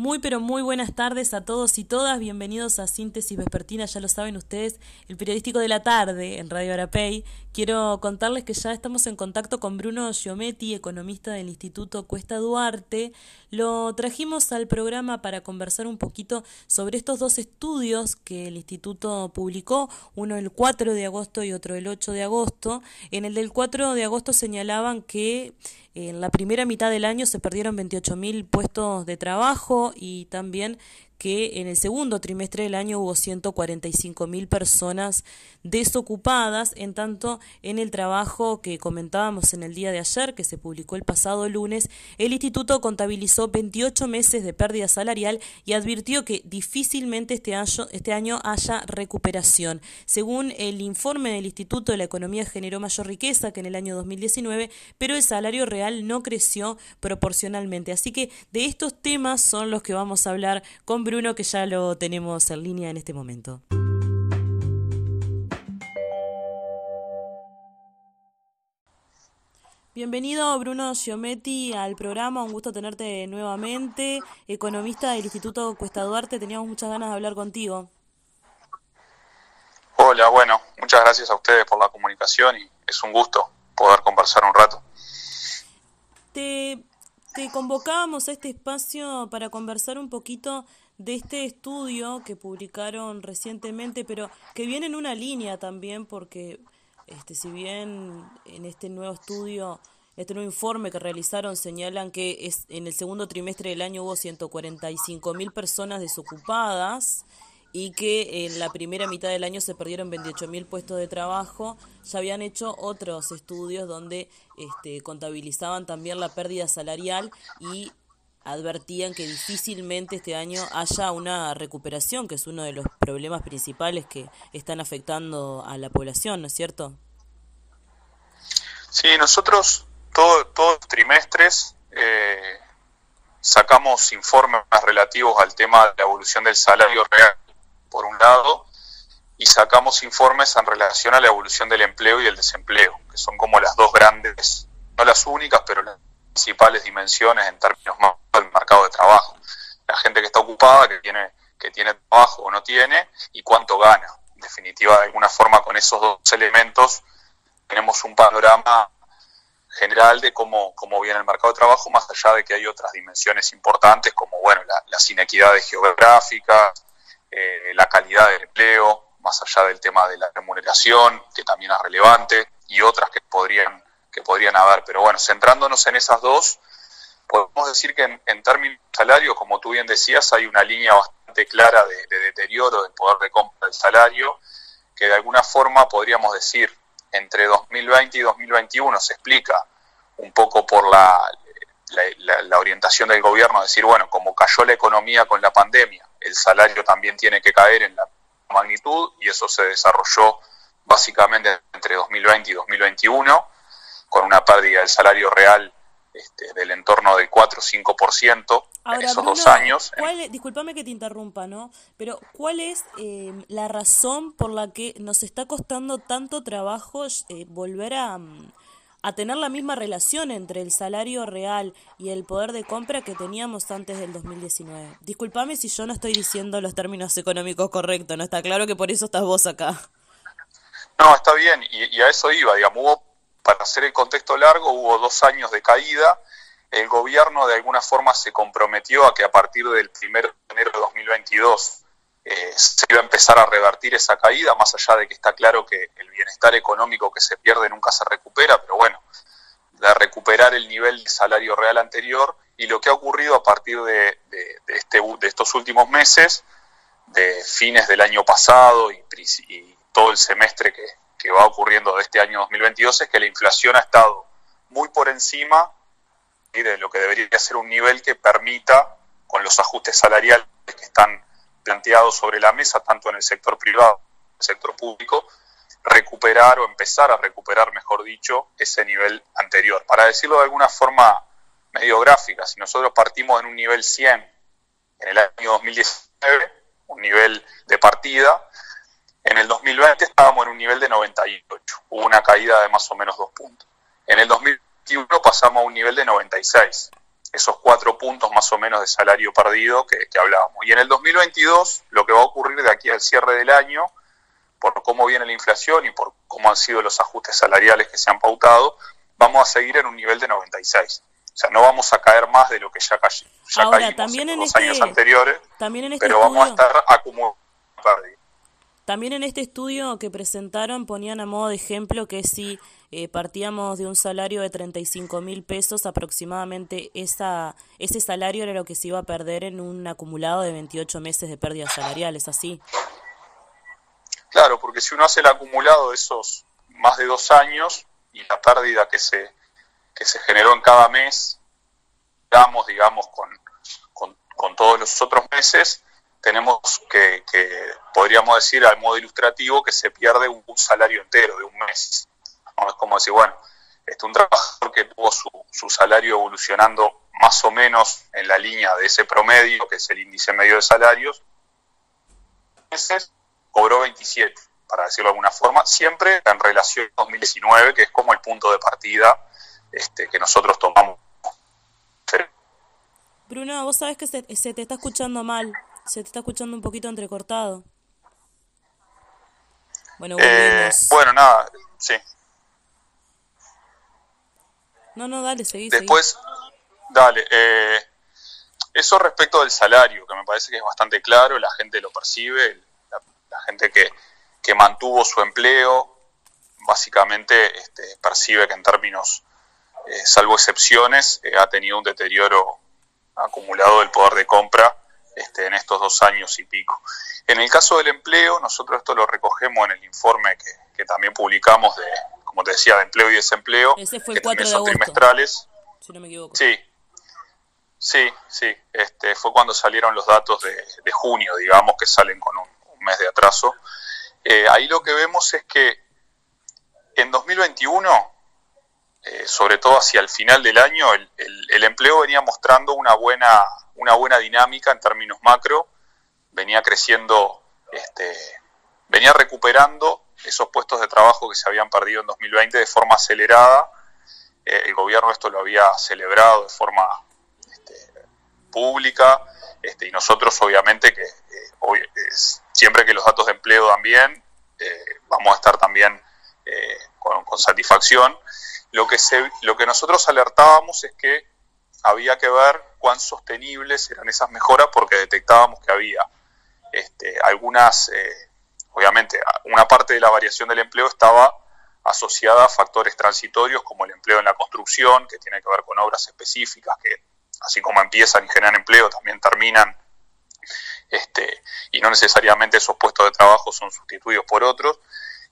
Muy pero muy buenas tardes a todos y todas. Bienvenidos a Síntesis Vespertina, ya lo saben ustedes, el periodístico de la tarde en Radio Arapey. Quiero contarles que ya estamos en contacto con Bruno Giometti, economista del Instituto Cuesta Duarte. Lo trajimos al programa para conversar un poquito sobre estos dos estudios que el instituto publicó, uno el 4 de agosto y otro el 8 de agosto. En el del 4 de agosto señalaban que en la primera mitad del año se perdieron 28.000 puestos de trabajo y también que en el segundo trimestre del año hubo 145 mil personas desocupadas, en tanto en el trabajo que comentábamos en el día de ayer, que se publicó el pasado lunes, el instituto contabilizó 28 meses de pérdida salarial y advirtió que difícilmente este año, este año haya recuperación. Según el informe del instituto, la economía generó mayor riqueza que en el año 2019, pero el salario real no creció proporcionalmente. Así que de estos temas son los que vamos a hablar con Bruno, que ya lo tenemos en línea en este momento. Bienvenido Bruno Giometti al programa, un gusto tenerte nuevamente, economista del Instituto Cuesta Duarte, teníamos muchas ganas de hablar contigo. Hola, bueno, muchas gracias a ustedes por la comunicación y es un gusto poder conversar un rato. Te, te convocábamos a este espacio para conversar un poquito de este estudio que publicaron recientemente, pero que viene en una línea también, porque este, si bien en este nuevo estudio, este nuevo informe que realizaron señalan que es, en el segundo trimestre del año hubo 145 mil personas desocupadas y que en la primera mitad del año se perdieron 28 mil puestos de trabajo, ya habían hecho otros estudios donde este, contabilizaban también la pérdida salarial y advertían que difícilmente este año haya una recuperación, que es uno de los problemas principales que están afectando a la población, ¿no es cierto? Sí, nosotros todos los trimestres eh, sacamos informes relativos al tema de la evolución del salario real, por un lado, y sacamos informes en relación a la evolución del empleo y el desempleo, que son como las dos grandes, no las únicas, pero las principales dimensiones en términos más del mercado de trabajo. La gente que está ocupada, que tiene, que tiene trabajo o no tiene, y cuánto gana. En definitiva, de alguna forma, con esos dos elementos tenemos un panorama general de cómo, cómo viene el mercado de trabajo, más allá de que hay otras dimensiones importantes como bueno, las inequidades geográficas, eh, la calidad del empleo, más allá del tema de la remuneración, que también es relevante, y otras que podrían que podrían haber. Pero bueno, centrándonos en esas dos, podemos decir que en, términos de salario, como tú bien decías, hay una línea bastante clara de, deterioro del poder de compra del salario, que de alguna forma podríamos decir entre 2020 y 2021 se explica un poco por la, la, orientación del gobierno, decir, bueno, como cayó la economía con la pandemia, el salario también tiene que caer en la magnitud y eso se desarrolló básicamente entre 2020 y 2021 con una pérdida del salario real este, del entorno del 4 o 5% en esos dos años. disculpame que te interrumpa, ¿no? Pero ¿cuál es eh, la razón por la que nos está costando tanto trabajo eh, volver a, mm, a tener la misma relación entre el salario real y el poder de compra que teníamos antes del 2019? Disculpame si yo no estoy diciendo los términos económicos correctos, ¿no? Está claro que por eso estás vos acá. No, está bien, y, y a eso iba, digamos, hubo para hacer el contexto largo, hubo dos años de caída. El gobierno de alguna forma se comprometió a que a partir del 1 de enero de 2022 eh, se iba a empezar a revertir esa caída, más allá de que está claro que el bienestar económico que se pierde nunca se recupera, pero bueno, de recuperar el nivel de salario real anterior y lo que ha ocurrido a partir de, este, de estos últimos meses, de fines del año pasado y, y todo el semestre que, que va ocurriendo de este año 2022 es que la inflación ha estado muy por encima de lo que debería ser un nivel que permita, con los ajustes salariales que están planteados sobre la mesa, tanto en el sector privado como en el sector público, recuperar o empezar a recuperar, mejor dicho, ese nivel anterior. Para decirlo de alguna forma medio gráfica, si nosotros partimos en un nivel 100 en el año 2019, un nivel de partida, en el 2020 estábamos en un nivel de 98, hubo una caída de más o menos dos puntos. En el 2021 pasamos a un nivel de 96. esos cuatro puntos más o menos de salario perdido que, que hablábamos. Y en el 2022, lo que va a ocurrir de aquí al cierre del año, por cómo viene la inflación y por cómo han sido los ajustes salariales que se han pautado, vamos a seguir en un nivel de 96. O sea, no vamos a caer más de lo que ya, ya Ahora, caímos también en, los este, años anteriores, también en este pero vamos a estar acumulando También en este estudio que presentaron ponían a modo de ejemplo que si eh, partíamos de un salario de 35 mil pesos, aproximadamente esa, ese salario era lo que se iba a perder en un acumulado de 28 meses de pérdidas salariales, ¿así? Claro, porque si uno hace el acumulado de esos más de dos años y la pérdida que se, que se generó en cada mes, damos, digamos, con, con, todos los otros meses, tenemos que, que, podríamos decir al modo ilustrativo, que se pierde un, salario entero de un mes. Es como decir, bueno, este, un trabajador que tuvo su, su salario evolucionando más o menos en la línea de ese promedio, que es el índice medio de salarios, meses cobró 27, para decirlo de alguna forma, siempre en relación a 2019, que es como el punto de partida este, que nosotros tomamos. Bruno, vos sabés que se, te está escuchando mal, se te está escuchando un poquito entrecortado. Bueno, eh, bueno, nada, sí. No, no, dale, seguí. Después, dale, eh, eso respecto del salario, que me parece que es bastante claro, la gente lo percibe, la, gente que, que, mantuvo su empleo, básicamente este, percibe que en términos eh, salvo excepciones, eh, ha tenido un deterioro acumulado del poder de compra este, en estos dos años y pico. En el caso del empleo, nosotros esto lo recogemos en el informe que, también publicamos de, como te decía, de empleo y desempleo, Ese fue el que 4 de agosto, trimestrales. Si no me equivoco. Sí, sí, sí. Este, fue cuando salieron los datos de, junio, digamos, que salen con un, mes de atraso. Eh, ahí lo que vemos es que en 2021 eh, sobre todo hacia el final del año, el, el, empleo venía mostrando una buena, una buena dinámica en términos macro, venía creciendo, este, venía recuperando esos puestos de trabajo que se habían perdido en 2020 de forma acelerada. Eh, el gobierno esto lo había celebrado de forma este, pública este, y nosotros obviamente que eh, siempre que los datos de empleo dan bien, vamos a estar también con, satisfacción. Lo que, lo que nosotros alertábamos es que había que ver cuán sostenibles eran esas mejoras porque detectábamos que había este, algunas, eh, obviamente, una parte de la variación del empleo estaba asociada a factores transitorios como el empleo en la construcción, que tiene que ver con obras específicas que, así como empiezan y generan empleo, también terminan este, y no necesariamente esos puestos de trabajo son sustituidos por otros,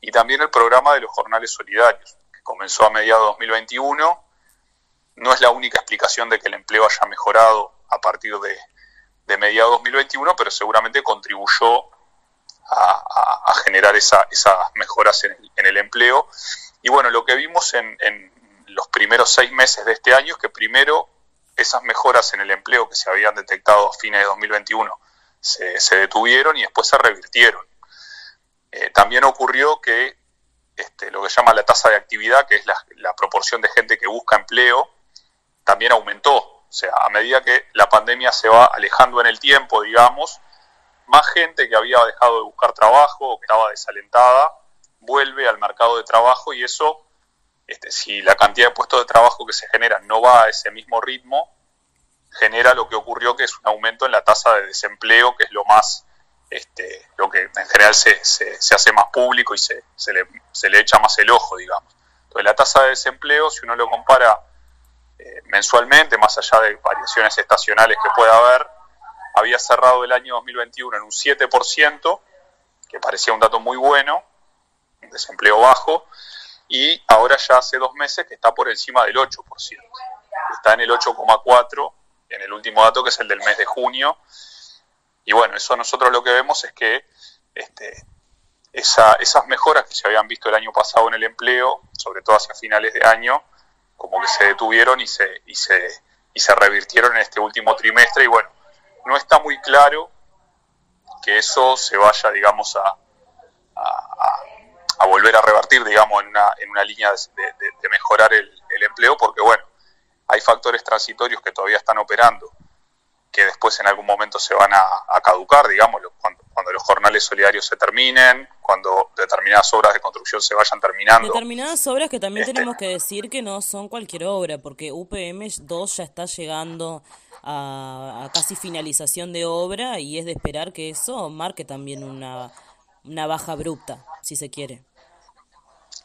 y también el programa de los jornales solidarios comenzó a mediados de 2021. No es la única explicación de que el empleo haya mejorado a partir de, de mediados de 2021, pero seguramente contribuyó a, generar esas mejoras en el, empleo. Y bueno, lo que vimos en, los primeros seis meses de este año es que primero esas mejoras en el empleo que se habían detectado a fines de 2021 se, detuvieron y después se revirtieron. Eh, también ocurrió que este, lo que se llama la tasa de actividad, que es la, proporción de gente que busca empleo, también aumentó. O sea, a medida que la pandemia se va alejando en el tiempo, digamos, más gente que había dejado de buscar trabajo o que estaba desalentada vuelve al mercado de trabajo y eso, este, si la cantidad de puestos de trabajo que se generan no va a ese mismo ritmo, genera lo que ocurrió que es un aumento en la tasa de desempleo, que es lo más este, lo que en general se, se, hace más público y se, se, le, se, le, echa más el ojo, digamos. Entonces la tasa de desempleo, si uno lo compara eh, mensualmente, más allá de variaciones estacionales que pueda haber, había cerrado el año 2021 en un 7%, que parecía un dato muy bueno, un desempleo bajo, y ahora ya hace dos meses que está por encima del 8%. Está en el 8,4% en el último dato, que es el del mes de junio, y bueno, eso nosotros lo que vemos es que este, esas mejoras que se habían visto el año pasado en el empleo, sobre todo hacia finales de año, como que se detuvieron y se, y se, y se revirtieron en este último trimestre. Y bueno, no está muy claro que eso se vaya, digamos, a, a, volver a revertir, digamos, en una, en una línea de, mejorar el, empleo, porque bueno, hay factores transitorios que todavía están operando, que después en algún momento se van a, caducar, digamos, cuando, los jornales solidarios se terminen, cuando determinadas obras de construcción se vayan terminando. Determinadas obras que también este tenemos que decir que no son cualquier obra, porque UPM 2 ya está llegando a, casi finalización de obra y es de esperar que eso marque también una, una baja abrupta, si se quiere.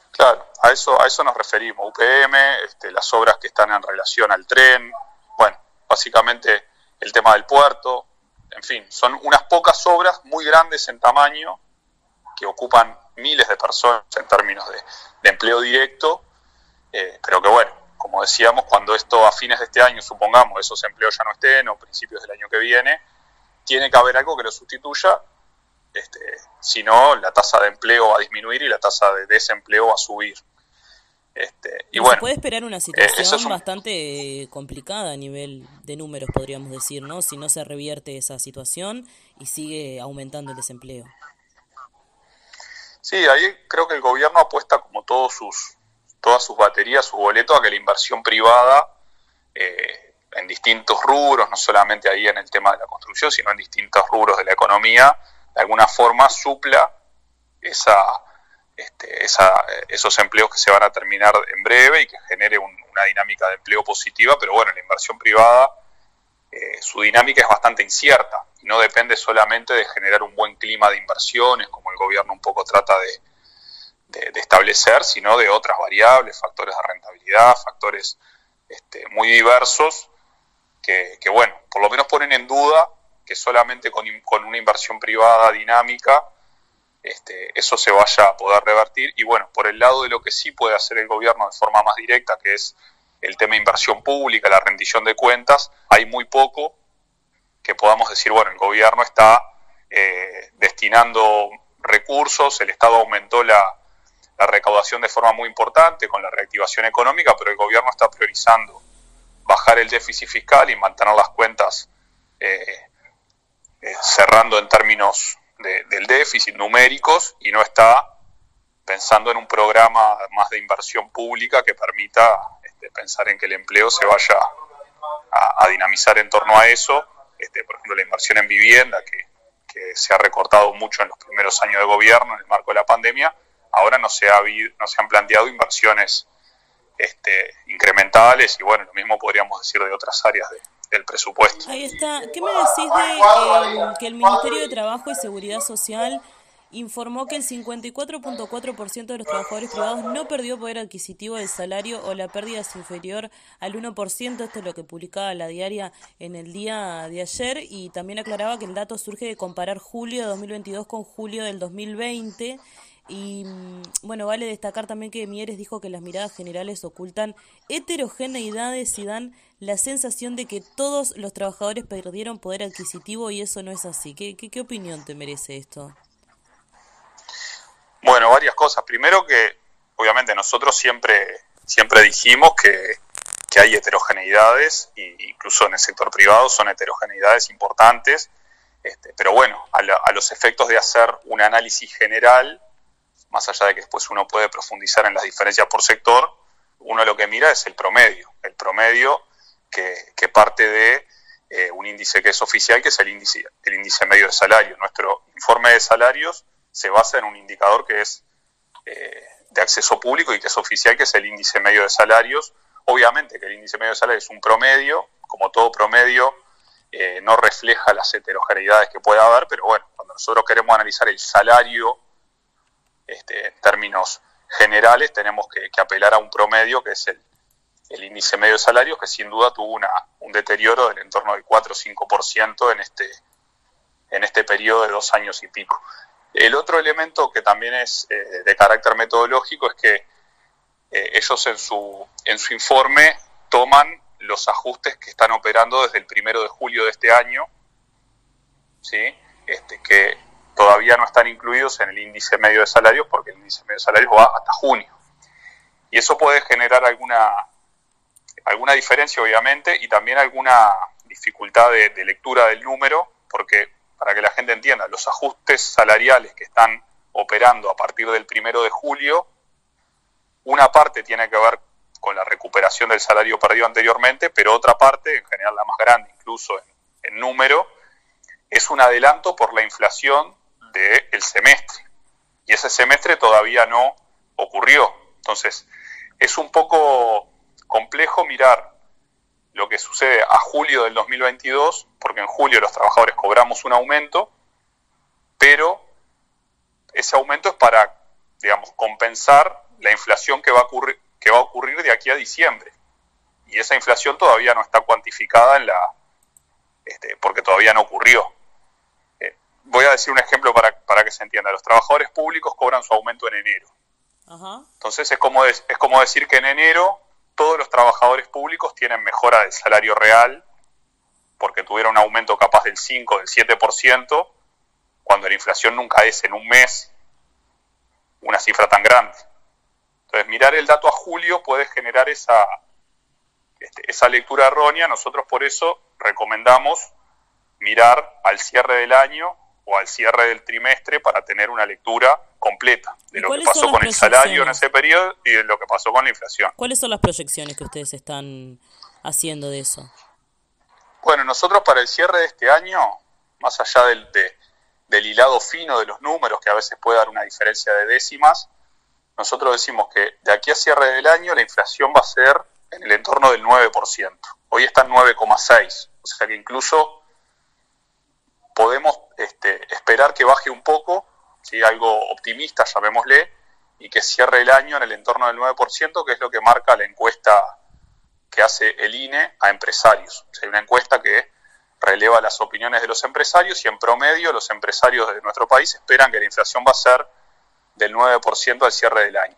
Claro, a eso, a eso nos referimos, UPM, este, las obras que están en relación al tren, bueno, básicamente el tema del puerto, en fin, son unas pocas obras muy grandes en tamaño que ocupan miles de personas en términos de, empleo directo, eh, pero que bueno, como decíamos, cuando esto a fines de este año, supongamos, esos empleos ya no estén o principios del año que viene, tiene que haber algo que lo sustituya este, si no, la tasa de empleo va a disminuir y la tasa de desempleo va a subir. Este, y bueno, se puede esperar una eh, situación bastante complicada a nivel de números, podríamos decir, ¿no? Si no se revierte esa situación y sigue aumentando el desempleo. Sí, ahí creo que el gobierno apuesta como todos sus, todas sus baterías, sus boletos, a que la inversión privada eh, en distintos rubros, no solamente ahí en el tema de la construcción, sino en distintos rubros de la economía, de alguna forma supla esa, este, esa, esos empleos que se van a terminar en breve y que genere una dinámica de empleo positiva, pero bueno, la inversión privada, eh, su dinámica es bastante incierta no depende solamente de generar un buen clima de inversiones, como el gobierno un poco trata de, establecer, sino de otras variables, factores de rentabilidad, factores este, muy diversos, que, que, bueno, por lo menos ponen en duda que solamente con, una inversión privada dinámica este, eso se vaya a poder revertir. Y bueno, por el lado de lo que sí puede hacer el gobierno de forma más directa, que es el tema de inversión pública, la rendición de cuentas, hay muy poco que podamos decir, bueno, el gobierno está eh, destinando recursos, el Estado aumentó la, recaudación de forma muy importante con la reactivación económica, pero el gobierno está priorizando bajar el déficit fiscal y mantener las cuentas eh, eh, cerrando en términos del déficit numéricos y no está pensando en un programa más de inversión pública que permita este, pensar en que el empleo se vaya a, dinamizar en torno a eso. Este, por ejemplo, la inversión en vivienda, que, se ha recortado mucho en los primeros años de gobierno en el marco de la pandemia, ahora no se, ha, no se han planteado inversiones este, incrementales y bueno, lo mismo podríamos decir de otras áreas de, del presupuesto. Ahí está. ¿Qué me decís de eh, que el Ministerio de Trabajo y Seguridad Social informó que el 54.4% de los trabajadores privados no perdió poder adquisitivo del salario o la pérdida es inferior al 1%. Esto es lo que publicaba la diaria en el día de ayer y también aclaraba que el dato surge de comparar julio de 2022 con julio del 2020 y mm, bueno, vale destacar también que Mieres dijo que las miradas generales ocultan heterogeneidades y dan la sensación de que todos los trabajadores perdieron poder adquisitivo y eso no es así. ¿Qué, qué, opinión te merece esto? Bueno, varias cosas. Primero que obviamente nosotros siempre, siempre dijimos que, que hay heterogeneidades, incluso en el sector privado son heterogeneidades importantes, este, pero bueno, a, a los efectos de hacer un análisis general, más allá de que después uno puede profundizar en las diferencias por sector, uno lo que mira es el promedio. El promedio que, parte de eh, un índice que es oficial, que es el índice, el índice medio de salario. Nuestro informe de salarios se basa en un indicador que es eh, de acceso público y que es oficial, que es el índice medio de salarios. Obviamente que el índice medio de salarios es un promedio, como todo promedio, eh, no refleja las heterogeneidades que pueda haber, pero bueno, cuando nosotros queremos analizar el salario este, en términos generales, tenemos que, apelar a un promedio que es el, el, índice medio de salarios, que sin duda tuvo una, un deterioro del entorno del 4 o 5% en este, en este periodo de dos años y pico. El otro elemento que también es eh, de carácter metodológico es que eh, ellos en su, en su informe toman los ajustes que están operando desde el primero de julio de este año, ¿sí? este, que todavía no están incluidos en el índice medio de salarios porque el índice medio de salarios va hasta junio. Y eso puede generar alguna, alguna diferencia, obviamente, y también alguna dificultad de, lectura del número, porque para que la gente entienda, los ajustes salariales que están operando a partir del primero de julio, una parte tiene que ver con la recuperación del salario perdido anteriormente, pero otra parte, en general la más grande incluso en, número, es un adelanto por la inflación del semestre. Y ese semestre todavía no ocurrió. Entonces, es un poco complejo mirar lo que sucede a julio del 2022, porque en julio los trabajadores cobramos un aumento, pero ese aumento es para, digamos, compensar la inflación que va a ocurrir, que va a ocurrir de aquí a diciembre. Y esa inflación todavía no está cuantificada en la, este, porque todavía no ocurrió. Voy a decir un ejemplo para, para, que se entienda. Los trabajadores públicos cobran su aumento en enero. Entonces es como, es, es como decir que en enero todos los trabajadores públicos tienen mejora del salario real porque tuvieron un aumento capaz del 5, del 7%, cuando la inflación nunca es en un mes una cifra tan grande. Entonces, mirar el dato a julio puede generar esa, este, esa lectura errónea. Nosotros por eso recomendamos mirar al cierre del año o al cierre del trimestre para tener una lectura completa de lo que pasó con el salario en ese periodo y de lo que pasó con la inflación. ¿Cuáles son las proyecciones que ustedes están haciendo de eso? Bueno, nosotros para el cierre de este año, más allá del, del hilado fino de los números, que a veces puede dar una diferencia de décimas, nosotros decimos que de aquí a cierre del año la inflación va a ser en el entorno del 9%. Hoy está en 9,6%, o sea que incluso podemos este, esperar que baje un poco, ¿sí? algo optimista, llamémosle, y que cierre el año en el entorno del 9%, que es lo que marca la encuesta que hace el INE a empresarios. O sea, una encuesta que releva las opiniones de los empresarios y en promedio los empresarios de nuestro país esperan que la inflación va a ser del 9% al cierre del año.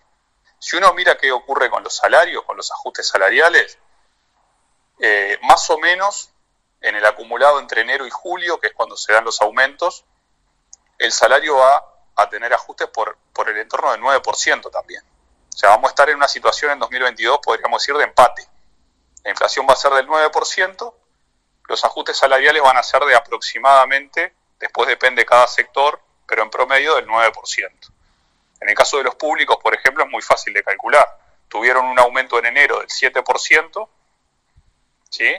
Si uno mira qué ocurre con los salarios, con los ajustes salariales, eh, más o menos en el acumulado entre enero y julio, que es cuando se dan los aumentos, el salario va a tener ajustes por, el entorno del 9% también. O sea, vamos a estar en una situación en 2022, podríamos decir, de empate. La inflación va a ser del 9%, los ajustes salariales van a ser de aproximadamente, después depende cada sector, pero en promedio del 9%. En el caso de los públicos, por ejemplo, es muy fácil de calcular. Tuvieron un aumento en enero del 7%, ¿sí?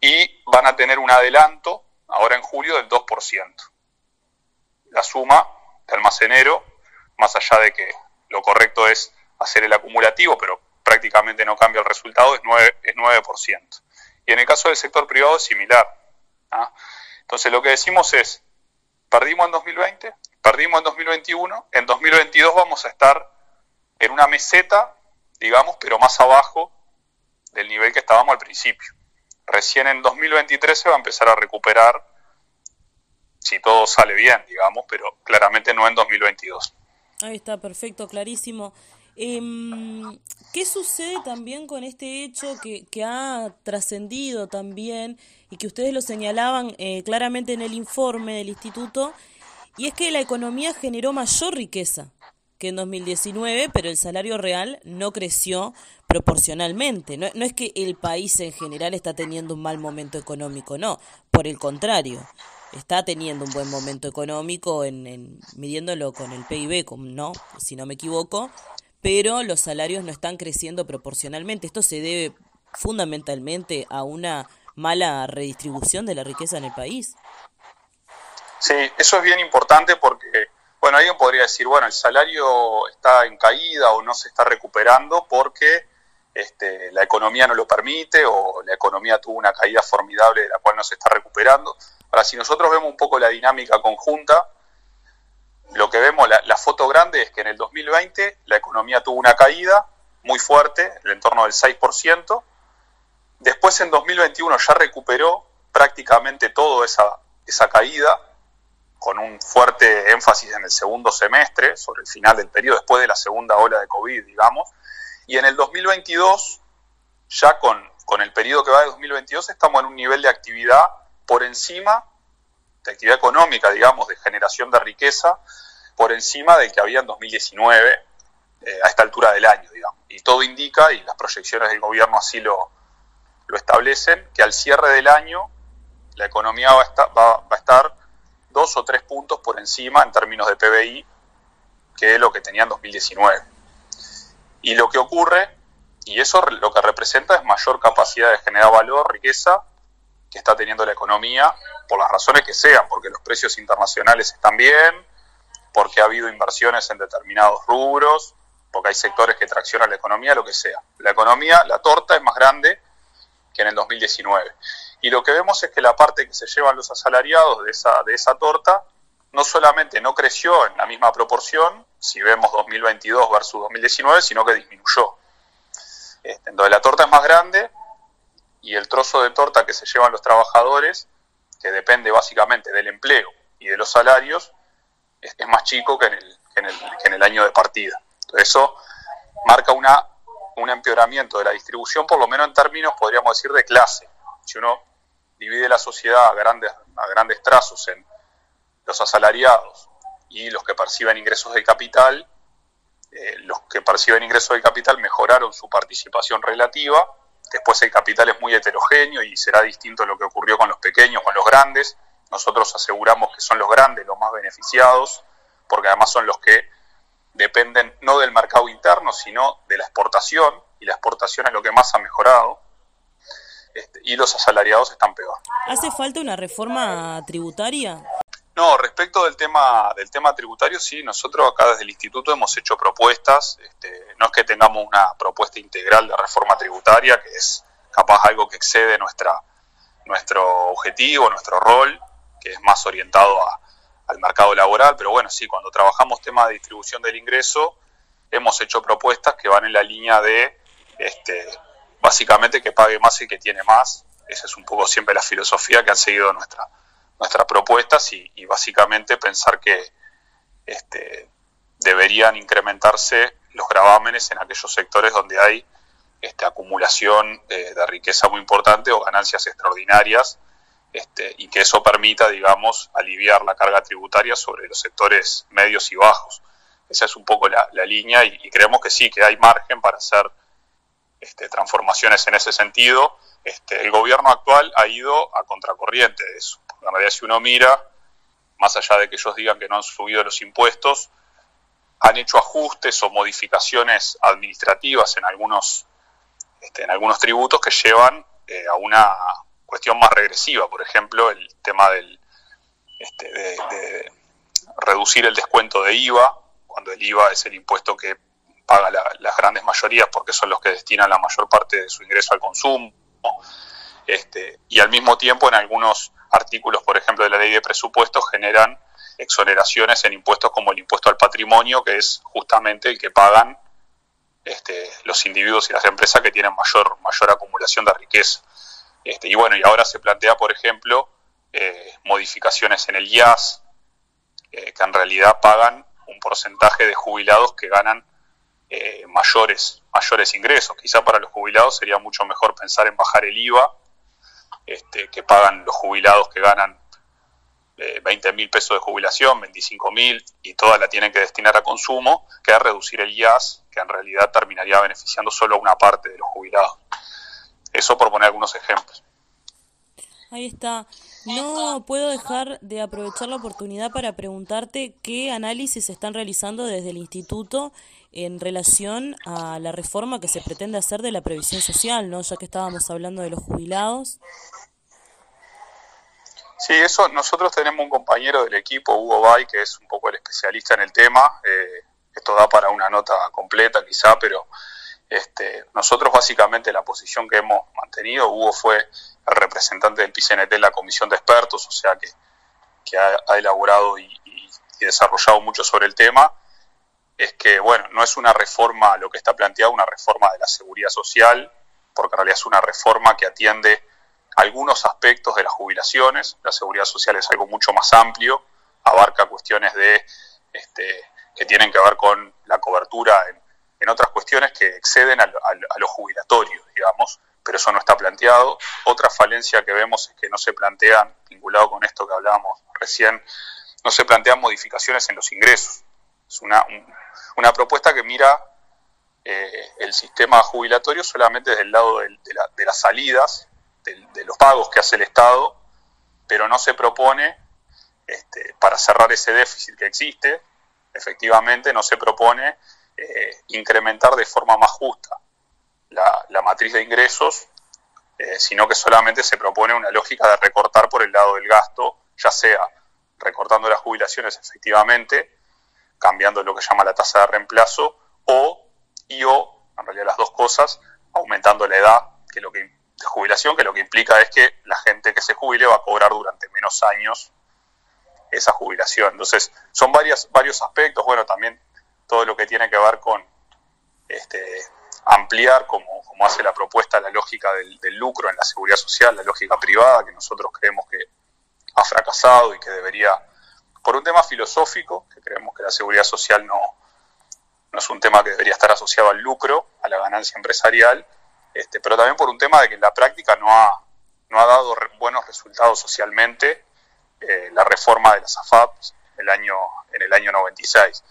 Y van a tener un adelanto ahora en julio del 2%. La suma de almacenero, más allá de que lo correcto es hacer el acumulativo, pero prácticamente no cambia el resultado, es 9%. Es 9%. Y en el caso del sector privado es similar. ¿ah? Entonces lo que decimos es, perdimos en 2020, perdimos en 2021, en 2022 vamos a estar en una meseta, digamos, pero más abajo del nivel que estábamos al principio. Recién en 2023 se va a empezar a recuperar, si todo sale bien, digamos, pero claramente no en 2022. Ahí está, perfecto, clarísimo. Em, ¿Qué sucede también con este hecho que, ha trascendido también y que ustedes lo señalaban eh, claramente en el informe del instituto? Y es que la economía generó mayor riqueza que en 2019, pero el salario real no creció proporcionalmente. No, es que el país en general está teniendo un mal momento económico, no, por el contrario, está teniendo un buen momento económico en, midiéndolo con el PIB, no, si no me equivoco, pero los salarios no están creciendo proporcionalmente. Esto se debe fundamentalmente a una mala redistribución de la riqueza en el país. Sí, eso es bien importante porque, bueno, alguien podría decir, bueno, el salario está en caída o no se está recuperando porque este, la economía no lo permite o la economía tuvo una caída formidable de la cual no se está recuperando. Ahora, si nosotros vemos un poco la dinámica conjunta, lo que vemos, la, foto grande es que en el 2020 la economía tuvo una caída muy fuerte, en el entorno del 6%. Después en 2021 ya recuperó prácticamente toda esa, esa caída, con un fuerte énfasis en el segundo semestre, sobre el final del periodo, después de la segunda ola de COVID, digamos. Y en el 2022, ya con, con el periodo que va de 2022, estamos en un nivel de actividad por encima de actividad económica, digamos, de generación de riqueza, por encima del que había en 2019, eh, a esta altura del año, digamos. Y todo indica, y las proyecciones del gobierno así lo, lo establecen, que al cierre del año la economía va a, estar, va, a estar dos o tres puntos por encima en términos de PBI que lo que tenía en 2019. Y lo que ocurre Y eso lo que representa es mayor capacidad de generar valor, riqueza, que está teniendo la economía, por las razones que sean, porque los precios internacionales están bien, porque ha habido inversiones en determinados rubros, porque hay sectores que traccionan la economía, lo que sea. La economía, la torta es más grande que en el 2019. Y lo que vemos es que la parte que se llevan los asalariados de esa, de esa torta no solamente no creció en la misma proporción, si vemos 2022 versus 2019, sino que disminuyó. Este, entonces la torta es más grande y el trozo de torta que se llevan los trabajadores, que depende básicamente del empleo y de los salarios, es, más chico que en, el, que, en el, que en el año de partida. Entonces eso marca una, un empeoramiento de la distribución, por lo menos en términos, podríamos decir, de clase. Si uno divide la sociedad a grandes, a grandes trazos en los asalariados y los que perciben ingresos de capital, eh, los que perciben ingresos de capital mejoraron su participación relativa, después el capital es muy heterogéneo y será distinto a lo que ocurrió con los pequeños, con los grandes, nosotros aseguramos que son los grandes los más beneficiados, porque además son los que dependen no del mercado interno, sino de la exportación, y la exportación es lo que más ha mejorado, este, y los asalariados están peor. ¿Hace falta una reforma tributaria? No, respecto del tema del tema tributario, sí, nosotros acá desde el instituto hemos hecho propuestas. Este, no es que tengamos una propuesta integral de reforma tributaria, que es capaz algo que excede nuestra nuestro objetivo, nuestro rol, que es más orientado al mercado laboral. Pero bueno, sí, cuando trabajamos temas de distribución del ingreso, hemos hecho propuestas que van en la línea de, este, básicamente, que pague más y que tiene más. Esa es un poco siempre la filosofía que han seguido nuestra nuestras propuestas y, básicamente pensar que este, deberían incrementarse los gravámenes en aquellos sectores donde hay este, acumulación eh, de riqueza muy importante o ganancias extraordinarias este, y que eso permita, digamos, aliviar la carga tributaria sobre los sectores medios y bajos. Esa es un poco la, línea y, creemos que sí, que hay margen para hacer este, transformaciones en ese sentido. Este, el gobierno actual ha ido a contracorriente de eso. En realidad, si uno mira, más allá de que ellos digan que no han subido los impuestos, han hecho ajustes o modificaciones administrativas en algunos, este, en algunos tributos que llevan eh, a una cuestión más regresiva. Por ejemplo, el tema del, este, de, reducir el descuento de IVA, cuando el IVA es el impuesto que paga las grandes mayorías porque son los que destinan la mayor parte de su ingreso al consumo. Este, y al mismo tiempo en algunos artículos, por ejemplo, de la ley de presupuestos generan exoneraciones en impuestos como el impuesto al patrimonio, que es justamente el que pagan este, los individuos y las empresas que tienen mayor, mayor acumulación de riqueza. Este, y bueno, y ahora se plantea, por ejemplo, eh, modificaciones en el IAS, eh, que en realidad pagan un porcentaje de jubilados que ganan eh, mayores, mayores ingresos. Quizá para los jubilados sería mucho mejor pensar en bajar el IVA este, que pagan los jubilados que ganan 20 eh, mil pesos de jubilación, 25 mil, y toda la tienen que destinar a consumo, que a reducir el IAS, que en realidad terminaría beneficiando solo a una parte de los jubilados. Eso por poner algunos ejemplos. Ahí está. No puedo dejar de aprovechar la oportunidad para preguntarte qué análisis están realizando desde el instituto en relación a la reforma que se pretende hacer de la previsión social, ¿no? Ya que estábamos hablando de los jubilados. Sí, eso, nosotros tenemos un compañero del equipo, Hugo Bay, que es un poco el especialista en el tema. Eh, esto da para una nota completa quizá, pero este, nosotros básicamente la posición que hemos mantenido, Hugo fue el representante del PCNT en la comisión de expertos, o sea que, ha, elaborado y desarrollado mucho sobre el tema es que, bueno, no es una reforma, lo que está planteado, una reforma de la seguridad social, porque en realidad es una reforma que atiende algunos aspectos de las jubilaciones. La seguridad social es algo mucho más amplio, abarca cuestiones de este, que tienen que ver con la cobertura en, otras cuestiones que exceden a, lo jubilatorio, digamos, pero eso no está planteado. Otra falencia que vemos es que no se plantean, vinculado con esto que hablábamos recién, no se plantean modificaciones en los ingresos. Es una, una propuesta que mira eh, el sistema jubilatorio solamente desde el lado de, las salidas, de, los pagos que hace el Estado, pero no se propone, este, para cerrar ese déficit que existe, efectivamente no se propone eh, incrementar de forma más justa la, matriz de ingresos, eh, sino que solamente se propone una lógica de recortar por el lado del gasto, ya sea recortando las jubilaciones efectivamente, cambiando lo que llama la tasa de reemplazo, o, y o, en realidad las dos cosas, aumentando la edad que lo que, de jubilación, que lo que implica es que la gente que se jubile va a cobrar durante menos años esa jubilación. Entonces, son varias, varios aspectos, bueno, también todo lo que tiene que ver con este, ampliar, como, como hace la propuesta, la lógica del, lucro en la seguridad social, la lógica privada, que nosotros creemos que ha fracasado y que debería, por un tema filosófico, que creemos que la seguridad social no, no es un tema que debería estar asociado al lucro, a la ganancia empresarial, este, pero también por un tema de que en la práctica no ha, no ha dado buenos resultados socialmente eh, la reforma de las AFAP el año, en el año 96.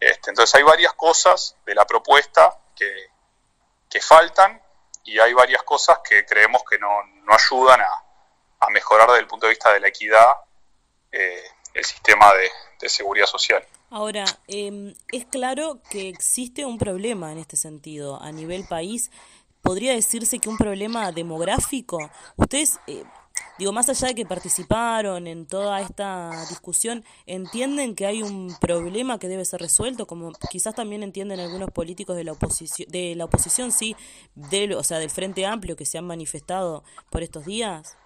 Este, entonces hay varias cosas de la propuesta que, faltan y hay varias cosas que creemos que no, no ayudan a, a, mejorar desde el punto de vista de la equidad eh, el sistema de, de, seguridad social. Ahora, eh, es claro que existe un problema en este sentido a nivel país. ¿Podría decirse que un problema demográfico? Ustedes eh, Digo, más allá de que participaron en toda esta discusión, ¿entienden que hay un problema que debe ser resuelto? Como quizás también entienden algunos políticos de la oposición, de la oposición sí, del, o sea, del Frente Amplio que se han manifestado por estos días.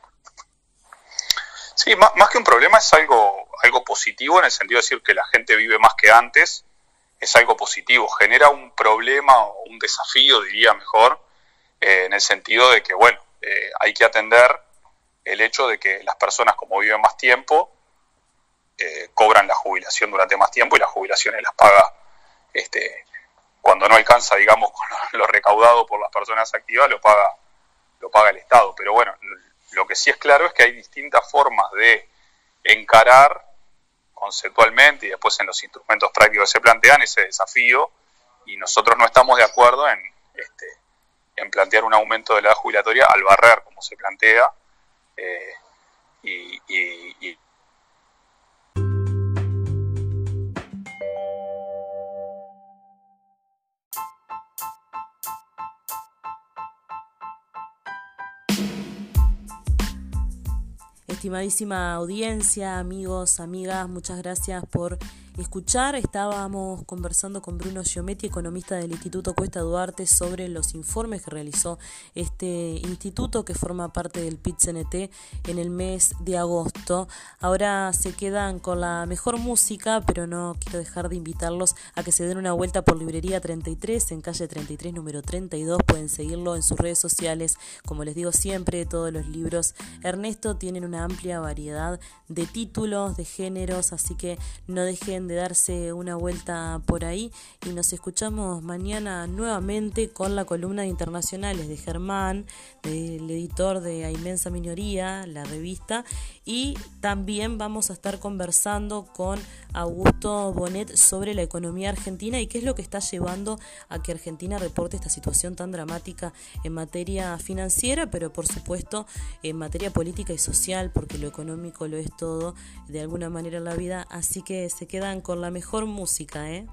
Sí, más, más que un problema es algo, algo positivo en el sentido de decir que la gente vive más que antes, es algo positivo, genera un problema o un desafío, diría mejor, eh, en el sentido de que, bueno, eh, hay que atender el hecho de que las personas como viven más tiempo, eh, cobran la jubilación durante más tiempo y las jubilaciones las paga este, cuando no alcanza, digamos, con lo, recaudado por las personas activas, lo paga, lo paga el Estado. Pero bueno, lo que sí es claro es que hay distintas formas de encarar conceptualmente y después en los instrumentos prácticos que se plantean ese desafío y nosotros no estamos de acuerdo en, este, en plantear un aumento de la jubilatoria al barrer, como se plantea, eh, y, Estimadísima audiencia, amigos, amigas, muchas gracias por escuchar. Estábamos conversando con Bruno Giometti, economista del Instituto Cuesta Duarte, sobre los informes que realizó este instituto que forma parte del PIT-CNT en el mes de agosto. Ahora se quedan con la mejor música, pero no quiero dejar de invitarlos a que se den una vuelta por Librería 33, en calle 33, número 32. Pueden seguirlo en sus redes sociales. Como les digo siempre, todos los libros Ernesto tienen una amplia variedad de títulos, de géneros, así que no dejen de darse una vuelta por ahí y nos escuchamos mañana nuevamente con la columna de internacionales de Germán, del editor de A Inmensa Minoría, la revista, y también vamos a estar conversando con Augusto Bonet sobre la economía argentina y qué es lo que está llevando a que Argentina reporte esta situación tan dramática en materia financiera, pero por supuesto en materia política y social, porque lo económico lo es todo de alguna manera en la vida, así que se quedan con la mejor música, ¿eh?